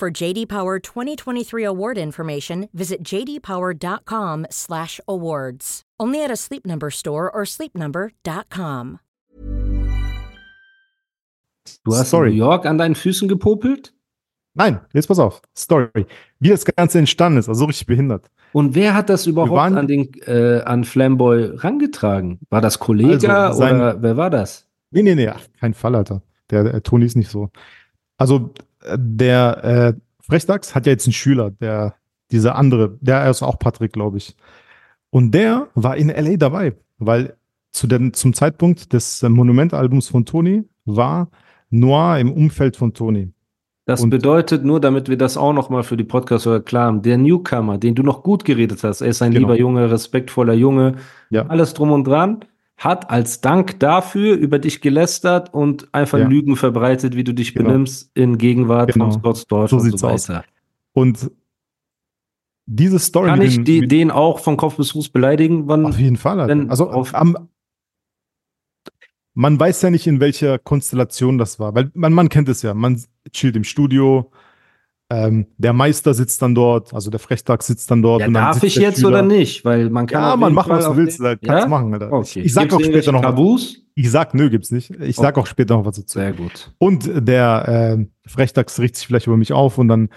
For JD Power 2023 award information, visit jdpower.com/awards. Only at a Sleep Number store or sleepnumber.com. Du hast Sorry. in New York an deinen Füßen gepopelt? Nein, jetzt pass auf. Story. Wie das Ganze entstanden ist, also richtig behindert. Und wer hat das überhaupt waren- an den äh, an Flamboy rangetragen? War das Kollege Also, sein- oder wer war das? Nee, nee, nee, kein Fall, Alter. Der, der Toni ist nicht so. Also, der äh, Frechdachs hat ja jetzt einen Schüler, der, dieser andere, der ist auch Patrick, glaube ich. Und der war in LA dabei, weil zu dem, zum Zeitpunkt des Monumentalbums von Toni war Noir im Umfeld von Toni. Das Und- bedeutet nur, damit wir das auch noch mal für die Podcast-Hörer klar haben, der Newcomer, den du noch gut geredet hast, er ist ein Genau. lieber Junge, respektvoller Junge, Ja. alles drum und dran, hat als Dank dafür über dich gelästert und einfach Ja. Lügen verbreitet, wie du dich Genau. benimmst in Gegenwart Genau. von Scott Storch So und so aus. weiter. Und diese Story Kann ich den- den auch von Kopf bis Fuß beleidigen? Wann, Auf jeden Fall. Wenn Also am, man weiß ja nicht, in welcher Konstellation das war, weil man, man kennt es ja. Man chillt im Studio, ähm, der Meister sitzt dann dort, also der Frechtag sitzt dann dort. ja, darf ich jetzt Schüler. oder nicht? Weil man kann Ja, man jeden mach, Fall was du willst, den- da kannst Ja? machen, Alter. Okay. Ich, ich sag auch später noch was. Tabus? Ich sag, nö, gibt's nicht. Ich sag Okay. auch später noch was dazu. Sehr gut. Und der äh, Frechdachs riecht sich vielleicht über mich auf und dann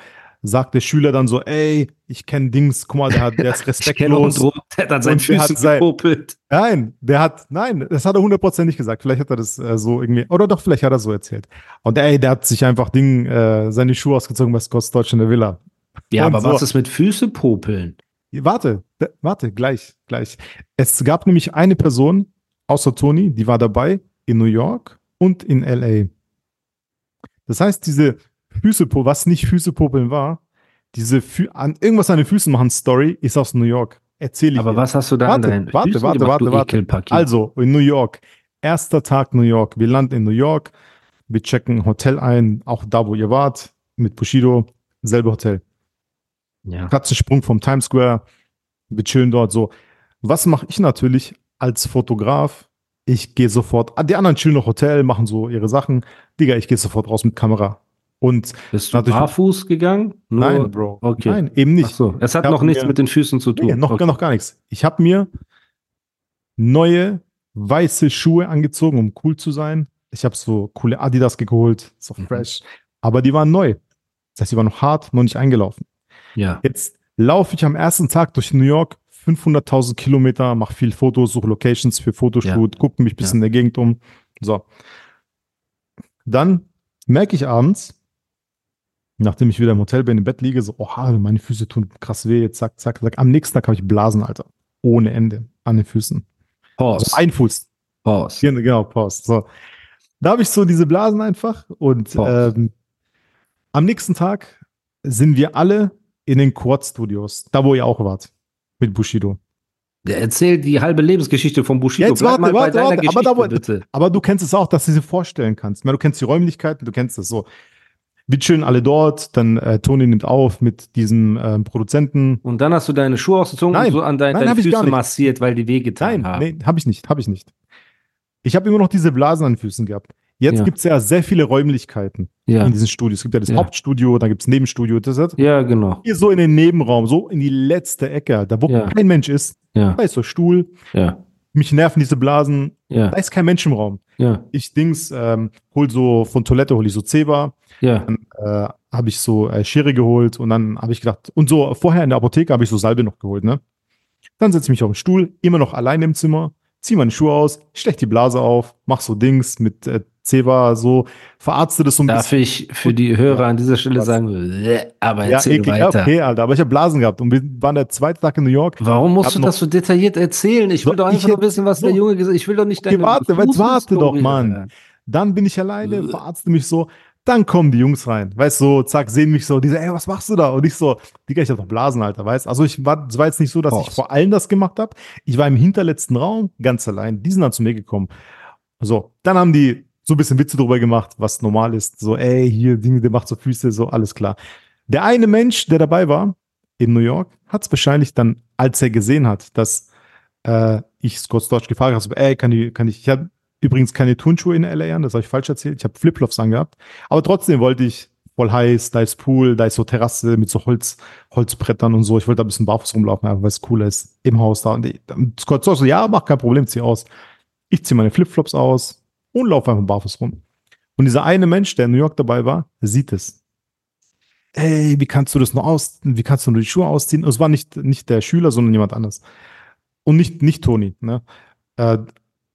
sagt der Schüler dann so, ey, ich kenne Dings, guck mal, der, hat, der ist respektlos. und der hat an seinen Füßen sein- gepopelt. Nein, der hat, nein, das hat er 100% nicht gesagt. Vielleicht hat er das äh, so irgendwie, oder doch, vielleicht hat er so erzählt. Und ey, der hat sich einfach Ding, äh, seine Schuhe ausgezogen Scott's Deutsch in der Villa. Ja, Und aber so. was ist mit Füße popeln? Warte, warte, gleich, gleich. Es gab nämlich eine Person, außer Toni, die war dabei in New York und in LA. Das heißt, diese Füße, was nicht Füße popeln war, diese Fü an, irgendwas an den Füßen machen Story ist aus New York. Erzähle ich Aber dir. was hast du da an Warte, deinen warte, Füßen warte, gemacht, warte, warte. Ekelpaket? Also, in New York. Erster Tag New York. Wir landen in New York. Wir checken ein Hotel ein, auch da, wo ihr wart, mit Bushido. Selbe Hotel. ja. Katzensprung vom Times Square. Wir chillen dort so. Was mache ich natürlich als Fotograf? Ich gehe sofort, ah, die anderen chillen noch Hotel, machen so ihre Sachen. Digga, ich gehe sofort raus mit Kamera. Und Bist du barfuß gegangen? Nur- nein, Bro. Okay. Nein, eben nicht. Ach so, es hat noch nichts mir- mit den Füßen zu tun. Nee, noch, okay. noch gar nichts. Ich habe mir neue weiße Schuhe angezogen, um cool zu sein. Ich habe so coole Adidas geholt, so Mhm. fresh. Aber die waren neu. Das heißt, die waren noch hart, noch nicht eingelaufen. Ja. Jetzt laufe ich am ersten Tag durch New York 500.000 Kilometer, mache viel Fotos, suche Locations für Fotoshoot, gucke mich ein bisschen in der Gegend um. So. Dann merke ich abends, nachdem ich wieder im Hotel bin, im Bett liege, so, oha, meine Füße tun krass weh, jetzt zack, zack, zack. Am nächsten Tag habe ich Blasen, Alter. Ohne Ende an den Füßen. Pause. Also ein Fuß. Pause. Genau, Pause. So. Da habe ich so diese Blasen einfach und ähm, am nächsten Tag sind wir alle in den Quad-Studios, da wo ihr auch wart, mit Bushido. Der erzählt die halbe Lebensgeschichte von Bushido. Jetzt warte, warte, warte, aber da, aber du kennst es auch, dass du sie vorstellen kannst. Du kennst die Räumlichkeiten, du kennst es so. Wir chillen alle dort, dann äh, Toni nimmt auf mit diesem ähm, Produzenten. Und dann hast du deine Schuhe ausgezogen Nein, und so an dein, nein, deine Füße massiert, weil die wehgetan Nein, haben. nee, habe ich nicht, habe ich nicht. Ich habe immer noch diese Blasen an den Füßen gehabt. Jetzt Ja. gibt es ja sehr viele Räumlichkeiten Ja. in diesen Studios. Es gibt ja das Ja. Hauptstudio, dann gibt es Nebenstudio. Das ist ja, genau. hier so in den Nebenraum, so in die letzte Ecke, da wo Ja. kein Mensch ist. Ja, Da ist so Stuhl. ja, Mich nerven diese Blasen. ja, Da ist kein Mensch im Raum. ja, Ich Dings, ähm, hol so von Toilette, hol ich so Zebra. ja. Dann äh, habe ich so äh, Schere geholt und dann habe ich gedacht, und so vorher in der Apotheke habe ich so Salbe noch geholt, ne? Dann setze ich mich auf den Stuhl, immer noch allein im Zimmer, zieh meine Schuhe aus, stech die Blase auf, mach so Dings mit äh, Zebra, so, verarzte das so ein Darf ich für die Hörer an dieser Stelle sagen, "Bleh", aber Ja, erzähl eklig, ja, weiter. okay, Alter, aber ich habe Blasen gehabt und wir waren der zweite Tag in New York. Warum musst du das so detailliert erzählen? Ich will doch einfach nur wissen, was der so. Junge gesagt hat. Ich will doch nicht Okay, deine warte, jetzt warte Fußstory doch, Mann. Dann bin ich alleine, Äh. verarzte mich so. Dann kommen die Jungs rein, weißt du, so, zack, sehen mich so, die sagen, ey, was machst du da? Und ich so, Digga, ich hab doch Blasen, Alter, weißt Also ich war, es war jetzt nicht so, dass Boah. ich vor allen das gemacht habe. Ich war im hinterletzten Raum, ganz allein. Die sind dann zu mir gekommen. So, dann haben die so ein bisschen Witze drüber gemacht, was normal ist. So, ey, hier, Dinge, der macht so Füße, so, alles klar. Der eine Mensch, der dabei war, in New York, hat es wahrscheinlich dann, als er gesehen hat, dass äh, ich Scott Storch gefragt habe, ey, kann ich, kann ich, ich habe übrigens keine Turnschuhe in LA an, das habe ich falsch erzählt, ich habe Flipflops angehabt, aber trotzdem wollte ich voll heiß, da ist Pool, da ist so Terrasse mit so Holz, Holzbrettern und so, ich wollte da ein bisschen barfuß rumlaufen, weil es cooler ist, im Haus da. Und Scott Storch so, ja, mach kein Problem, zieh aus. Ich ziehe meine Flipflops aus und laufe einfach barfuß rum. Und dieser eine Mensch, der in New York dabei war, sieht es. Ey, wie kannst du das nur aus, wie kannst du nur die Schuhe ausziehen? Und es war nicht, nicht der Schüler, sondern jemand anderes. Und nicht, nicht Toni. Ne? Äh,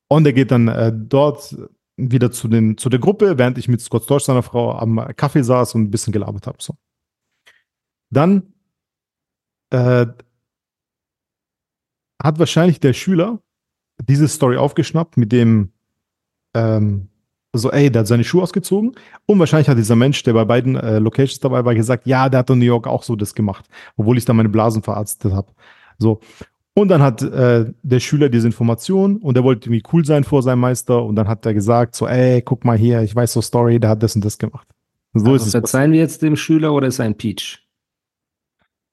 und er geht dann äh, dort wieder zu, den, zu der Gruppe, während ich mit Scott Storch, seiner Frau, am Kaffee saß und ein bisschen gelabert habe. So. Dann äh, hat wahrscheinlich der Schüler diese Story aufgeschnappt mit dem ähm, so, ey, der hat seine Schuhe ausgezogen und wahrscheinlich hat dieser Mensch, der bei beiden äh, Locations dabei war, gesagt, ja, der hat in New York auch so das gemacht, obwohl ich da meine Blasen verarztet habe. So. Und dann hat äh, der Schüler diese Information und er wollte irgendwie cool sein vor seinem Meister und dann hat er gesagt, so, ey, guck mal hier, ich weiß so Story, der hat das und das gemacht. So also ist es. Verzeihen wir jetzt dem Schüler oder ist er ein Peach?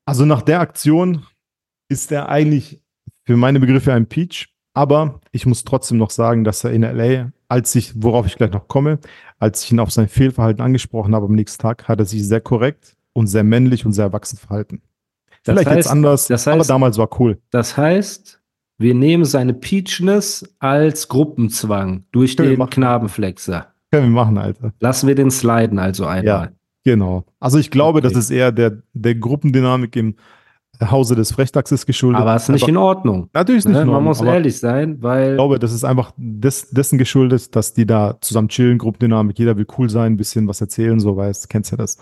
Also nach der Aktion ist er eigentlich für meine Begriffe ein Peach, aber ich muss trotzdem noch sagen, dass er in LA, als ich, worauf ich gleich noch komme, als ich ihn auf sein Fehlverhalten angesprochen habe am nächsten Tag, hat er sich sehr korrekt und sehr männlich und sehr erwachsen verhalten. Vielleicht heißt, jetzt anders, das heißt, aber damals war cool. Das heißt, wir nehmen seine Peachness als Gruppenzwang durch Können den Knabenflexer. Können wir machen, Alter. Lassen wir den sliden also einmal. Ja, genau. Also ich glaube, okay. das ist eher der, der Gruppendynamik im Hause des Frechdachses geschuldet. Aber es ist nicht in Ordnung. Natürlich ist nicht ne? in Ordnung. Man muss ehrlich sein, weil. Ich glaube, das ist einfach des, dessen geschuldet, dass die da zusammen chillen, Gruppendynamik, jeder will cool sein, ein bisschen was erzählen, so weißt, kennst ja das.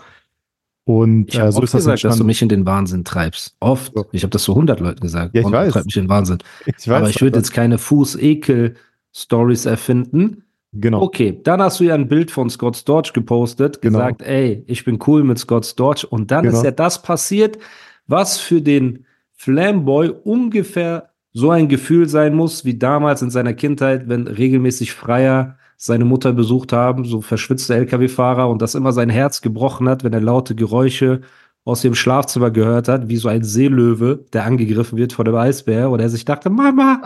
Und ich äh, so ist das gesagt, dass du mich in den Wahnsinn treibst. Oft. So. Ich habe das so 100 Leuten gesagt. Ja, ich weiß. treibt mich in den Wahnsinn. Ich weiß, Aber ich würde jetzt keine Fuß-Ekel-Stories erfinden. Genau. Okay, dann hast du ja ein Bild von Scott Storch gepostet, genau. gesagt, ey, ich bin cool mit Scott Storch. Und dann genau. ist ja das passiert, was für den Flamboy ungefähr so ein Gefühl sein muss, wie damals in seiner Kindheit, wenn regelmäßig Freier seine Mutter besucht haben, so verschwitzte Lkw-Fahrer und das immer sein Herz gebrochen hat, wenn er laute Geräusche aus dem Schlafzimmer gehört hat, wie so ein Seelöwe, der angegriffen wird von dem Eisbär und er sich dachte, Mama,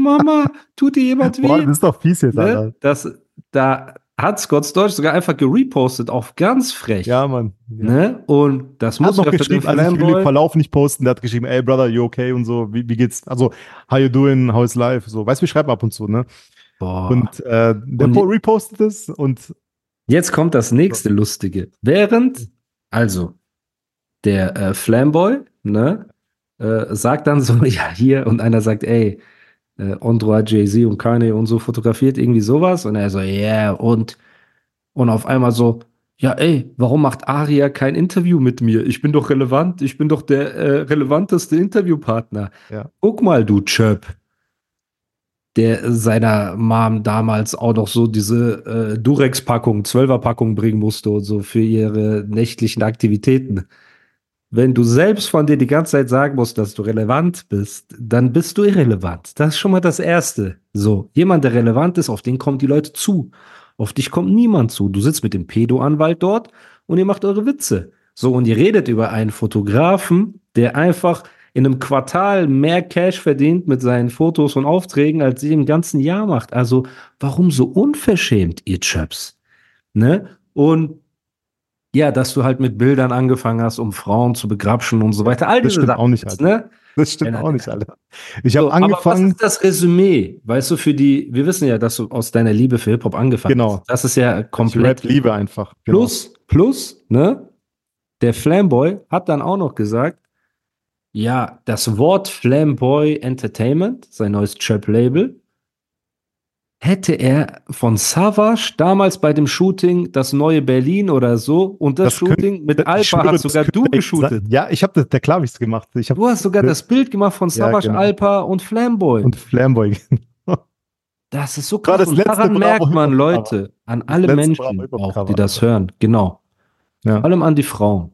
Mama, tut dir jemand weh? Boah, das ist doch fies jetzt, ne? Alter. Das, da hat Scott Storch sogar einfach gerepostet, auf ganz frech. Ja, Mann. Ja. Ne? Und das muss noch geschrieben, also ich will den Verlauf nicht posten, der hat geschrieben, ey, Brother, you okay und so, wie, wie geht's? Also, how you doing, how is life? So, weißt du, wir schreiben ab und zu, ne? Boah. Und äh, der und repostet es und. Jetzt kommt das nächste Lustige. Während, also, der äh, Flamboy, ne, äh, sagt dann so, ja, hier, und einer sagt, ey, äh, Ondra, Jay-Z und Kanye und so fotografiert irgendwie sowas. Und er so, yeah, und, und auf einmal so, ja, ey, warum macht Aria kein Interview mit mir? Ich bin doch relevant, ich bin doch der äh, relevanteste Interviewpartner. Ja. Guck mal, du Chöp der seiner Mom damals auch noch so diese äh, Durex-Packung, 12er-Packung bringen musste und so für ihre nächtlichen Aktivitäten. Wenn du selbst von dir die ganze Zeit sagen musst, dass du relevant bist, dann bist du irrelevant. Das ist schon mal das Erste. So, jemand, der relevant ist, auf den kommen die Leute zu. Auf dich kommt niemand zu. Du sitzt mit dem Pedo-Anwalt dort und ihr macht eure Witze. So, und ihr redet über einen Fotografen, der einfach in einem Quartal mehr Cash verdient mit seinen Fotos und Aufträgen, als sie im ganzen Jahr macht. Also warum so unverschämt, ihr Chaps? Ne? Und ja, dass du halt mit Bildern angefangen hast, um Frauen zu begrapschen und so weiter. All das stimmt Sachen, auch nicht, Alter. Ne? Das stimmt ja, auch nicht, Alter. Ich habe so, angefangen. was ist das Resümee? Weißt du, für die, wir wissen ja, dass du aus deiner Liebe für Hip-Hop angefangen genau. hast. Das ist ja komplett. Ich Liebe einfach. Genau. Plus, plus, ne? Der Flamboy hat dann auch noch gesagt, ja, das Wort Flamboy Entertainment, sein neues Trap-Label, hätte er von Savage damals bei dem Shooting das neue Berlin oder so und das, das Shooting könnte, mit Alpa schwöre, hast sogar du geshootet. Ja, ich habe das, der klar ich gemacht. Ich du hast sogar das Bild gemacht von Savage, ja, genau. Alpa und Flamboy. Und Flamboy, genau. Das ist so krass. das Und daran merkt man. Leute, an alle Menschen, auch, die das hören, genau. Ja. Vor allem an die Frauen.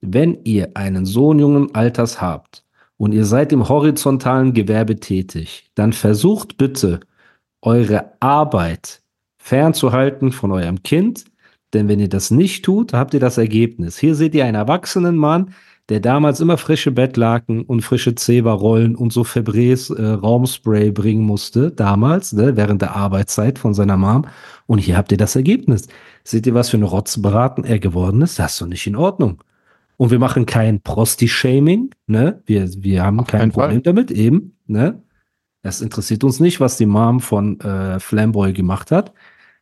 Wenn ihr einen Sohn jungen Alters habt und ihr seid im horizontalen Gewerbe tätig, dann versucht bitte, eure Arbeit fernzuhalten von eurem Kind, denn wenn ihr das nicht tut, habt ihr das Ergebnis. Hier seht ihr einen erwachsenen Mann, der damals immer frische Bettlaken und frische Zewa-Rollen und so Febrés äh, Raumspray bringen musste, damals, ne, während der Arbeitszeit von seiner Mom. Und hier habt ihr das Ergebnis. Seht ihr, was für eine Rotzbraten er geworden ist? Das ist doch nicht in Ordnung. Und wir machen kein Prosti-Shaming, ne? Wir, wir haben Auf kein keinen Fall. Problem damit, eben, ne? Das interessiert uns nicht, was die Mom von äh, Flamboy gemacht hat.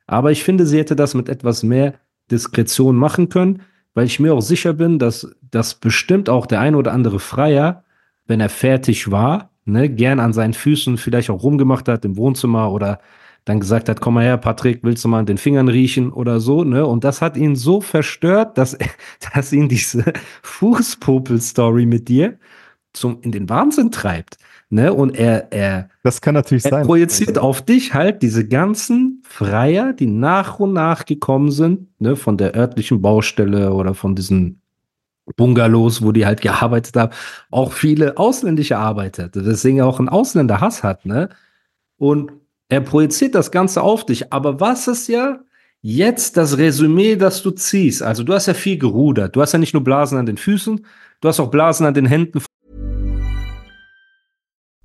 Aber ich finde, sie hätte das mit etwas mehr Diskretion machen können, weil ich mir auch sicher bin, dass, dass bestimmt auch der ein oder andere Freier, wenn er fertig war, ne, gern an seinen Füßen vielleicht auch rumgemacht hat im Wohnzimmer oder dann gesagt hat, komm mal her, Patrick, willst du mal an den Fingern riechen oder so, ne? Und das hat ihn so verstört, dass, dass ihn diese Fußpopel-Story mit dir zum, in den Wahnsinn treibt, ne? Und er, er, Das kann natürlich er sein. projiziert auf dich halt diese ganzen Freier, die nach und nach gekommen sind, ne, von der örtlichen Baustelle oder von diesen Bungalows, wo die halt gearbeitet haben, auch viele ausländische Arbeiter, deswegen auch ein Ausländerhass hat, ne? Und er projiziert das Ganze auf dich. Aber was ist ja jetzt das Resümee, das du ziehst? Also du hast ja viel gerudert. Du hast ja nicht nur Blasen an den Füßen, du hast auch Blasen an den Händen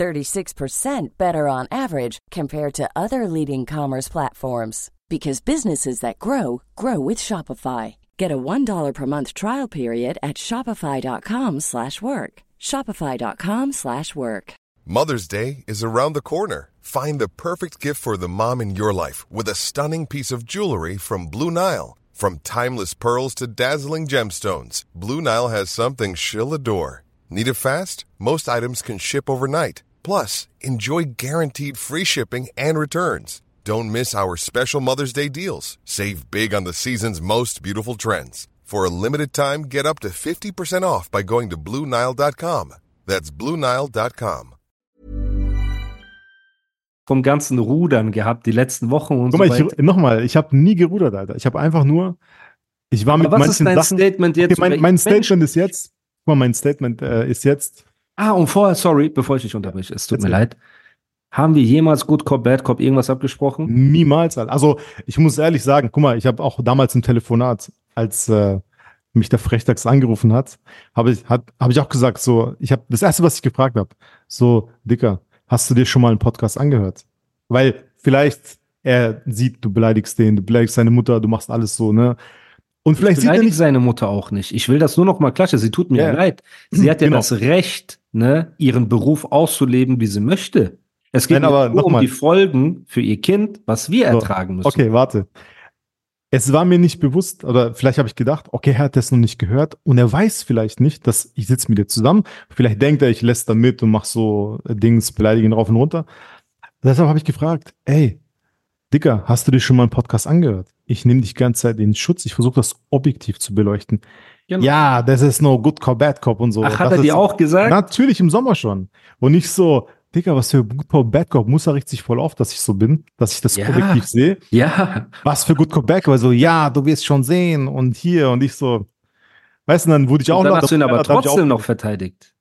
36% better on average compared to other leading commerce platforms because businesses that grow grow with Shopify. Get a $1 per month trial period at shopify.com/work. shopify.com/work. Mother's Day is around the corner. Find the perfect gift for the mom in your life with a stunning piece of jewelry from Blue Nile. From timeless pearls to dazzling gemstones, Blue Nile has something she'll adore. Need it fast? Most items can ship overnight. Plus, enjoy guaranteed free shipping and returns. Don't miss our special Mother's Day deals. Save big on the season's most beautiful trends. For a limited time, get up to 50% off by going to BlueNile.com. That's BlueNile.com. vom ganzen Rudern gehabt, die letzten Wochen und Guck mal, so weiter. ich, nochmal, ich habe nie gerudert, Alter. Ich habe einfach nur, ich war mit Aber was ist manchen dein Sachen. Statement jetzt? okay, mein, mein? Statement ist jetzt, guck mal, mein Statement äh, ist jetzt, Ah, und vorher, sorry, bevor ich dich unterbreche, es tut mir Erzähl. leid. Haben wir jemals Good Cop, Bad Cop irgendwas abgesprochen? niemals. Also, ich muss ehrlich sagen, guck mal, ich habe auch damals im Telefonat, als äh, mich der Frechdachs angerufen hat, habe ich, hat, hab ich auch gesagt, so, ich habe das erste, was ich gefragt habe, so, Dicker, hast du dir schon mal einen Podcast angehört? Weil vielleicht er sieht, du beleidigst den, du beleidigst seine Mutter, du machst alles so, ne? Und vielleicht Ich sieht er nicht, seine Mutter auch nicht. Ich will das nur noch mal klatschen. Sie tut mir Ja. leid. Sie hat ja Genau. das Recht, ne, ihren Beruf auszuleben, wie sie möchte. Es geht Nein, aber nur um mal. die Folgen für ihr Kind, was wir So, ertragen müssen. Okay, warte. Es war mir nicht bewusst, oder vielleicht habe ich gedacht, okay, er hat das noch nicht gehört und er weiß vielleicht nicht, dass ich sitze mit dir zusammen. Vielleicht denkt er, ich lässt da mit und mach so äh, Dings, beleidige ihn rauf und runter. Deshalb habe ich gefragt, ey, Dicker, hast du dir schon mal einen Podcast angehört? Ich nehme dich ganze Zeit in Schutz, ich versuche das objektiv zu beleuchten. Genau. Ja, das ist no good cop, bad cop und so. Ach, hat das er dir auch gesagt? Natürlich im Sommer schon. Und nicht so, Dicker, was für good cop, bad cop, muss er regt sich voll auf, dass ich so bin, dass ich das Ja. objektiv sehe. ja. Was für Good Cop Bad Cop? Also, ja, du wirst schon sehen und hier und ich so. Weißt du, dann wurde ich auch Und dann noch- hast du ihn aber dann trotzdem auch- noch verteidigt.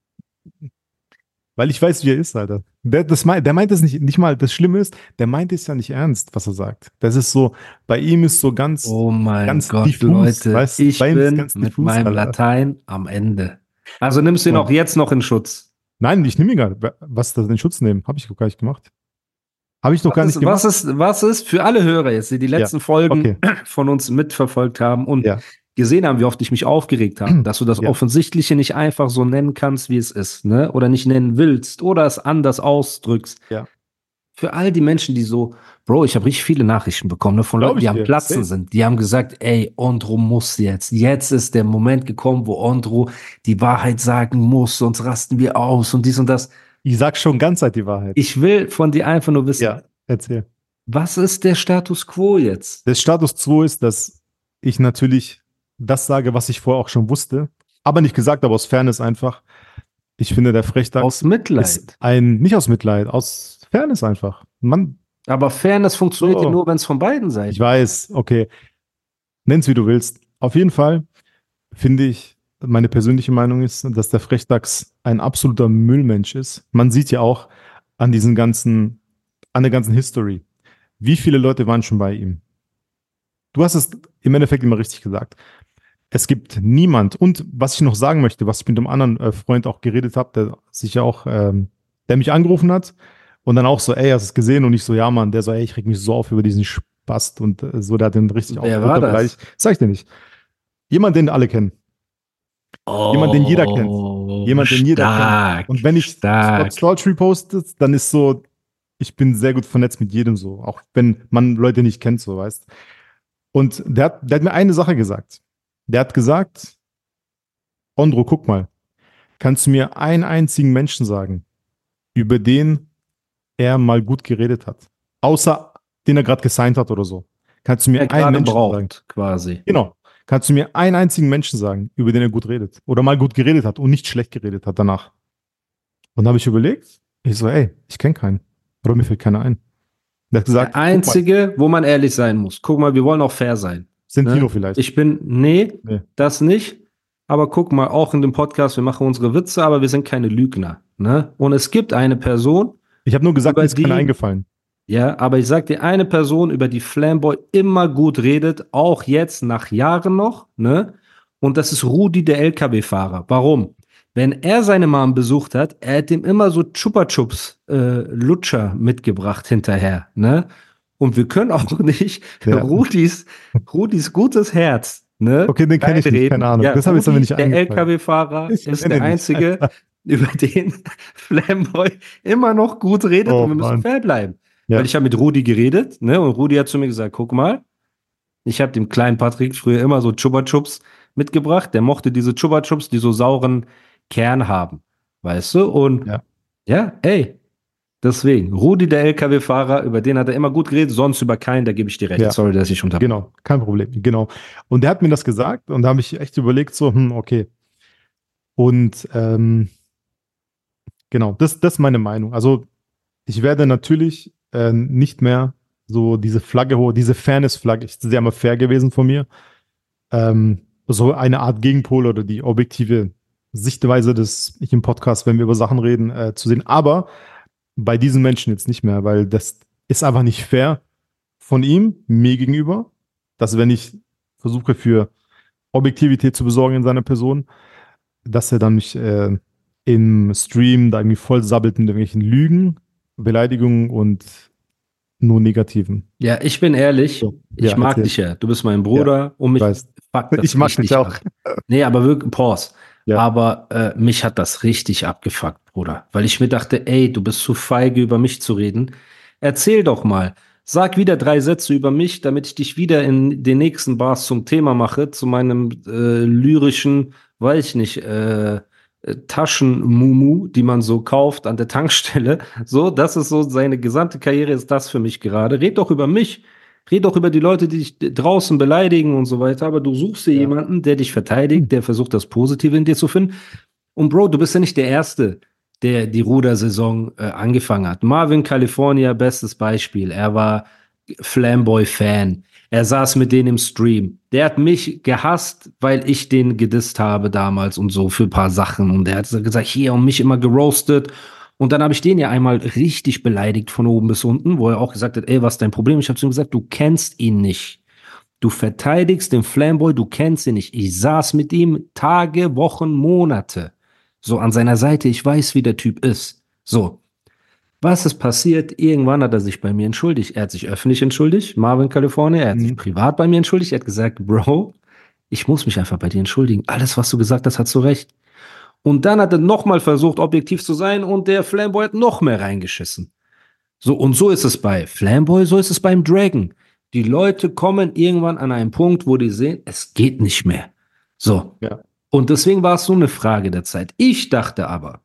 Weil ich weiß, wie er ist, Alter. Der, das meint, der meint es nicht, nicht mal, das Schlimme ist, der meint es ja nicht ernst, was er sagt. Das ist so, bei ihm ist so ganz, Oh mein ganz Gott, diffus, Leute. weißt ich bin ganz mit diffus, meinem Alter. Latein am Ende. Also nimmst du ihn Ja. auch jetzt noch in Schutz. nein, ich nehme ihn gar nicht. Was ist das in Schutz nehmen? Habe ich gar nicht gemacht. Habe ich noch gar Was nicht ist, gemacht. was, ist, was ist für alle Hörer jetzt, die die letzten Folgen okay. von uns mitverfolgt haben und Ja. Gesehen haben, wie oft ich mich aufgeregt habe, dass du das Ja. Offensichtliche nicht einfach so nennen kannst, wie es ist, ne? Oder nicht nennen willst oder es anders ausdrückst. Ja. für all die Menschen, die so, Bro, ich habe richtig viele Nachrichten bekommen ne, von Glaub Leuten, die am. Platzen sind. Die haben gesagt, ey, Ondro muss jetzt. Jetzt ist der Moment gekommen, wo Ondro die Wahrheit sagen muss, sonst rasten wir aus und dies und das. Ich sag schon ganz Zeit die Wahrheit. Ich will von dir einfach nur wissen, ja, erzähl. was ist der Status quo jetzt? Der Status quo ist, dass ich natürlich das sage, was ich vorher auch schon wusste, aber nicht gesagt habe, aus Fairness einfach. Ich finde, der Frechdachs Aus Mitleid. ist ein, nicht aus Mitleid, aus Fairness einfach. Man, Aber Fairness funktioniert So. ja nur, wenn es von beiden Seiten ich weiß, okay, nenn's wie du willst. Auf jeden Fall finde ich, meine persönliche Meinung ist, dass der Frechdachs ein absoluter Müllmensch ist. Man sieht ja auch an diesen ganzen, an der ganzen History. Wie viele Leute waren schon bei ihm? Du hast es im Endeffekt immer richtig gesagt. Es gibt niemand. Und was ich noch sagen möchte, was ich mit einem anderen äh, Freund auch geredet habe, der sich ja auch, ähm, der mich angerufen hat und dann auch so, ey, hast du es gesehen? Und ich so, ja, Mann, der so, ey, ich reg mich so auf über diesen Spast und äh, so, der hat den richtig Wer war das? Sag ich dir nicht. Jemand, den alle kennen. Jemand, den jeder kennt. Oh, Jemand, den jeder stark, kennt. Und wenn ich stark. Scott Story postet, dann ist so, ich bin sehr gut vernetzt mit jedem so, auch wenn man Leute nicht kennt, so weißt. Und der hat, der hat mir eine Sache gesagt. Der hat gesagt, Ondro, guck mal, kannst du mir einen einzigen Menschen sagen, über den er mal gut geredet hat? Außer den er gerade gesigned hat oder so. Kannst du mir er einen Menschen sagen? braucht, quasi. Genau. Kannst du mir einen einzigen Menschen sagen, über den er gut redet? Oder mal gut geredet hat und nicht schlecht geredet hat danach? Und da habe ich überlegt, ich so, ey, ich kenne keinen. Oder mir fällt keiner ein. Der gesagt, Der einzige, wo man ehrlich sein muss. Guck mal, wir wollen auch fair sein. Sentino ne? vielleicht. Ich bin, nee, Nee. das nicht. Aber guck mal, auch in dem Podcast, wir machen unsere Witze, aber wir sind keine Lügner. Ne? Und es gibt eine Person, Ich habe nur gesagt, mir ist die- eingefallen. ja, aber ich sag dir, eine Person, über die Flamboy immer gut redet, auch jetzt nach Jahren noch, ne? Und das ist Rudi, der LKW-Fahrer. Warum? Wenn er seine Mom besucht hat, er hat ihm immer so Chupa Chups, äh, Lutscher mitgebracht hinterher, ne? Und wir können auch nicht Ja. Rudis, Rudis gutes Herz, ne? Okay, den kenn ich nicht, keine Ahnung. Ja, Das hab ich nicht Der. LKW-Fahrer ist der nicht. einzige, über den Flamboy immer noch gut redet Oh, und wir müssen Mann. fair bleiben. Ja. Weil ich habe mit Rudi geredet, ne? Und Rudi hat zu mir gesagt, guck mal, ich habe dem kleinen Patrick früher immer so Chupa Chups mitgebracht. Der mochte diese Chupa Chups, die so sauren Kern haben. Weißt du? Und Ja. ja, ey. Deswegen, Rudi, der LKW-Fahrer, über den hat er immer gut geredet, sonst über keinen, da gebe ich dir recht. Ja. Sorry, dass ich unter. Genau, kein Problem. Genau. Und der hat mir das gesagt und da habe ich echt überlegt, so, hm, okay. Und ähm, genau, das, das ist meine Meinung. Also ich werde natürlich äh, nicht mehr so diese Flagge hoch, diese Fairness-Flagge, ist sehr mal fair gewesen von mir. Ähm, so eine Art Gegenpol oder die objektive Sichtweise des, ich im Podcast, wenn wir über Sachen reden, äh, zu sehen. Aber bei diesen Menschen jetzt nicht mehr, weil das ist einfach nicht fair von ihm, mir gegenüber, dass wenn ich versuche für Objektivität zu besorgen in seiner Person, dass er dann mich äh, im Stream da irgendwie voll sabbelt mit irgendwelchen Lügen, Beleidigungen und nur Negativen. Ja, ich bin ehrlich, So, ich ja, mag erzähl. dich ja. Du bist mein Bruder und mich weiß. fuckt das Ich mag dich auch. ab. Nee, aber wirklich, pause. Ja. Aber äh, mich hat das richtig abgefuckt, Bruder. Weil ich mir dachte, ey, du bist zu feige, über mich zu reden. Erzähl doch mal. Sag wieder drei Sätze über mich, damit ich dich wieder in den nächsten Bars zum Thema mache, zu meinem äh, lyrischen, weiß ich nicht, äh, äh, Taschenmumu, die man so kauft an der Tankstelle. So, das ist so seine gesamte Karriere, ist das für mich gerade. Red doch über mich. Red doch über die Leute, die dich draußen beleidigen und so weiter. Aber du suchst dir Ja. jemanden, der dich verteidigt, der versucht, das Positive in dir zu finden. Und Bro, du bist ja nicht der Erste, der die Rudersaison äh, angefangen hat. Marvin California, bestes Beispiel. Er war Flamboy-Fan. Er saß mit denen im Stream. Der hat mich gehasst, weil ich den gedisst habe damals und so für ein paar Sachen. Und er hat gesagt, hier und mich immer geroastet. Und dann habe ich den ja einmal richtig beleidigt von oben bis unten, wo er auch gesagt hat, ey, was ist dein Problem? Ich habe zu ihm gesagt, du kennst ihn nicht. Du verteidigst den Flamboy, du kennst ihn nicht. Ich saß mit ihm Tage, Wochen, Monate. So an seiner Seite, ich weiß, wie der Typ ist. So. Was ist passiert? Irgendwann hat er sich bei mir entschuldigt. Er hat sich öffentlich entschuldigt, Marvin California. Er hat sich Mhm. privat bei mir entschuldigt. Er hat gesagt, Bro, ich muss mich einfach bei dir entschuldigen. Alles, was du gesagt hast, hast du recht. Und dann hat er nochmal versucht, objektiv zu sein und der Flamboy hat noch mehr reingeschissen. So, und so ist es bei Flamboy, so ist es beim Dragon. Die Leute kommen irgendwann an einen Punkt, wo die sehen, es geht nicht mehr. So. Ja. Und deswegen war es so eine Frage der Zeit. Ich dachte aber,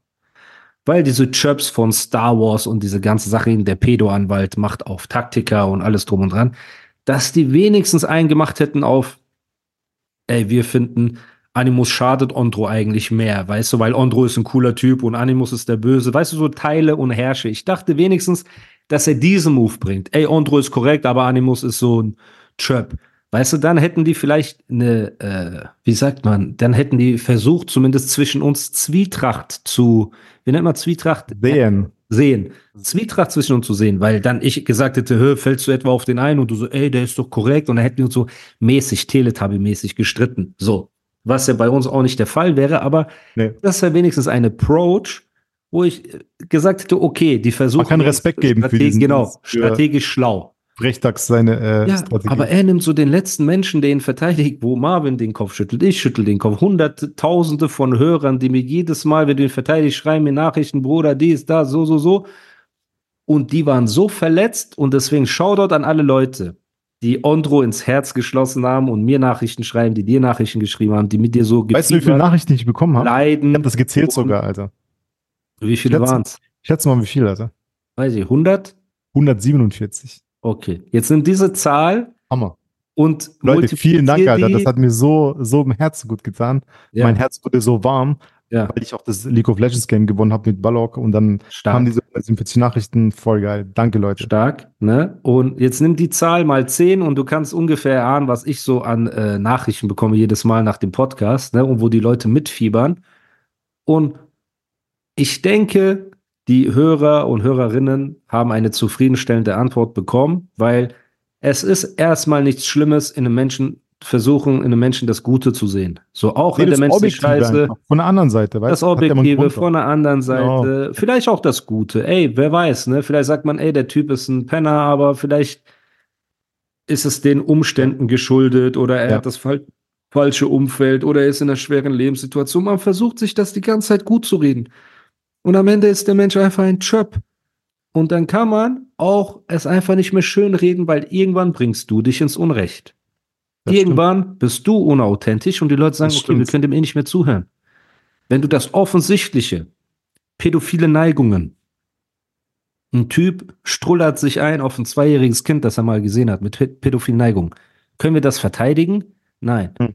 weil diese Chirps von Star Wars und diese ganze Sache, der Pedo-Anwalt macht auf Taktiker und alles drum und dran, dass die wenigstens einen gemacht hätten auf, ey, wir finden, Animus schadet Ondro eigentlich mehr, weißt du, weil Ondro ist ein cooler Typ und Animus ist der Böse, weißt du, so Teile und Herrsche. Ich dachte wenigstens, dass er diesen Move bringt. Ey, Ondro ist korrekt, aber Animus ist so ein Chirp. Weißt du, dann hätten die vielleicht eine, äh, wie sagt man, dann hätten die versucht, zumindest zwischen uns Zwietracht zu, wie nennt man Zwietracht? Sehen. Sehen. Zwietracht zwischen uns zu sehen, weil dann ich gesagt hätte, hör, fällst du etwa auf den einen und du so, ey, der ist doch korrekt und dann hätten wir uns so mäßig, Teletubby-mäßig gestritten. So. Was ja bei uns auch nicht der Fall wäre, aber Nee. das wäre wenigstens ein Approach, wo ich äh, gesagt hätte, okay, die versuchen. Man kann Respekt geben für diesen- Genau, strategisch schlau. Brechtags seine äh, Ja, Strategie. aber er nimmt so den letzten Menschen, der ihn verteidigt, wo Marvin den Kopf schüttelt, ich schüttel den Kopf. Hunderttausende von Hörern, die mir jedes Mal, wenn du ihn verteidigst, schreiben mir Nachrichten, Bruder, dies, da, so, so, so. Und die waren so verletzt und deswegen Shoutout an alle Leute, die Ondro ins Herz geschlossen haben und mir Nachrichten schreiben, die dir Nachrichten geschrieben haben, die mit dir so weißt du, wie viele Nachrichten ich bekommen habe? leiden. Ich habe das gezählt sogar, Alter. Wie viele Schätze- waren's? Ich schätze mal, wie viel, Alter. Weiß ich, 100? 147. Okay. Jetzt nimm diese Zahl Hammer. und Leute, vielen Dank, Alter. Das hat mir so, so im Herzen gut getan. ja, Mein Herz wurde so warm, ja, weil ich auch das League of Legends Game gewonnen habe mit Balog und dann stark. kamen diese 47 Nachrichten. Voll geil. Danke, Leute. Stark, ne? Und jetzt nimm die Zahl mal 10 und du kannst ungefähr erahnen, was ich so an äh, Nachrichten bekomme jedes Mal nach dem Podcast, ne? Und wo die Leute mitfiebern. Und ich denke, die Hörer und Hörerinnen haben eine zufriedenstellende Antwort bekommen, weil es ist erstmal nichts Schlimmes, in einem Menschen versuchen, in einem Menschen das Gute zu sehen. So auch wenn Nee, der das Mensch scheiße, einfach. Von der anderen Seite, weißt das du? Ja einen Objektive von der anderen. Seite, vielleicht auch das Gute. Ey, wer weiß, ne? Vielleicht sagt man, ey, der Typ ist ein Penner, aber vielleicht ist es den Umständen geschuldet oder er Ja. hat das fal falsche Umfeld oder er ist in einer schweren Lebenssituation. Man versucht sich das die ganze Zeit gut zu reden. Und am Ende ist der Mensch einfach ein Chöp. Und dann kann man auch es einfach nicht mehr schön reden, weil irgendwann bringst du dich ins Unrecht. Das stimmt. irgendwann bist du unauthentisch und die Leute sagen, Das okay, wir stimmt. können dem eh nicht mehr zuhören. Wenn du das offensichtliche, pädophile Neigungen, ein Typ strullert sich ein auf ein zweijähriges Kind, das er mal gesehen hat, mit pä- pädophilen Neigungen. Können wir das verteidigen? Nein. Hm.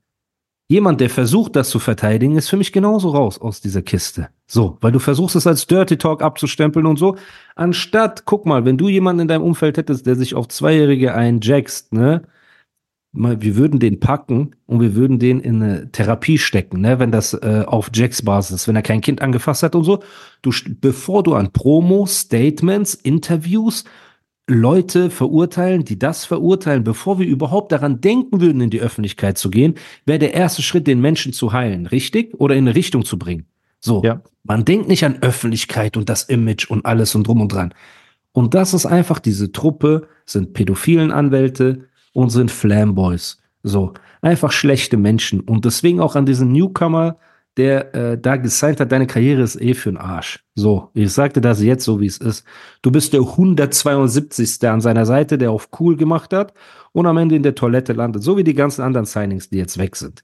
Jemand, der versucht, das zu verteidigen, ist für mich genauso raus aus dieser Kiste. So, weil du versuchst es als Dirty Talk abzustempeln und so. Anstatt, guck mal, wenn du jemanden in deinem Umfeld hättest, der sich auf Zweijährige einjackst, ne, mal, wir würden den packen und wir würden den in eine Therapie stecken, ne, wenn das äh, auf Jacks Basis ist, wenn er kein Kind angefasst hat und so. Du, bevor du an Promo, Statements, Interviews Leute verurteilen, die das verurteilen, bevor wir überhaupt daran denken würden, in die Öffentlichkeit zu gehen, wäre der erste Schritt, den Menschen zu heilen, richtig? Oder in eine Richtung zu bringen. So. Ja. Man denkt nicht an Öffentlichkeit und das Image und alles und drum und dran. Und das ist einfach, diese Truppe sind pädophilen Anwälte und sind Flamboys. So. Einfach schlechte Menschen. Und deswegen auch an diesen Newcomer, der äh, da gesigned hat, deine Karriere ist eh für den Arsch. So, ich sagte das jetzt so, wie es ist. Du bist der 172. an seiner Seite, der auf cool gemacht hat und am Ende in der Toilette landet. So wie die ganzen anderen Signings, die jetzt weg sind.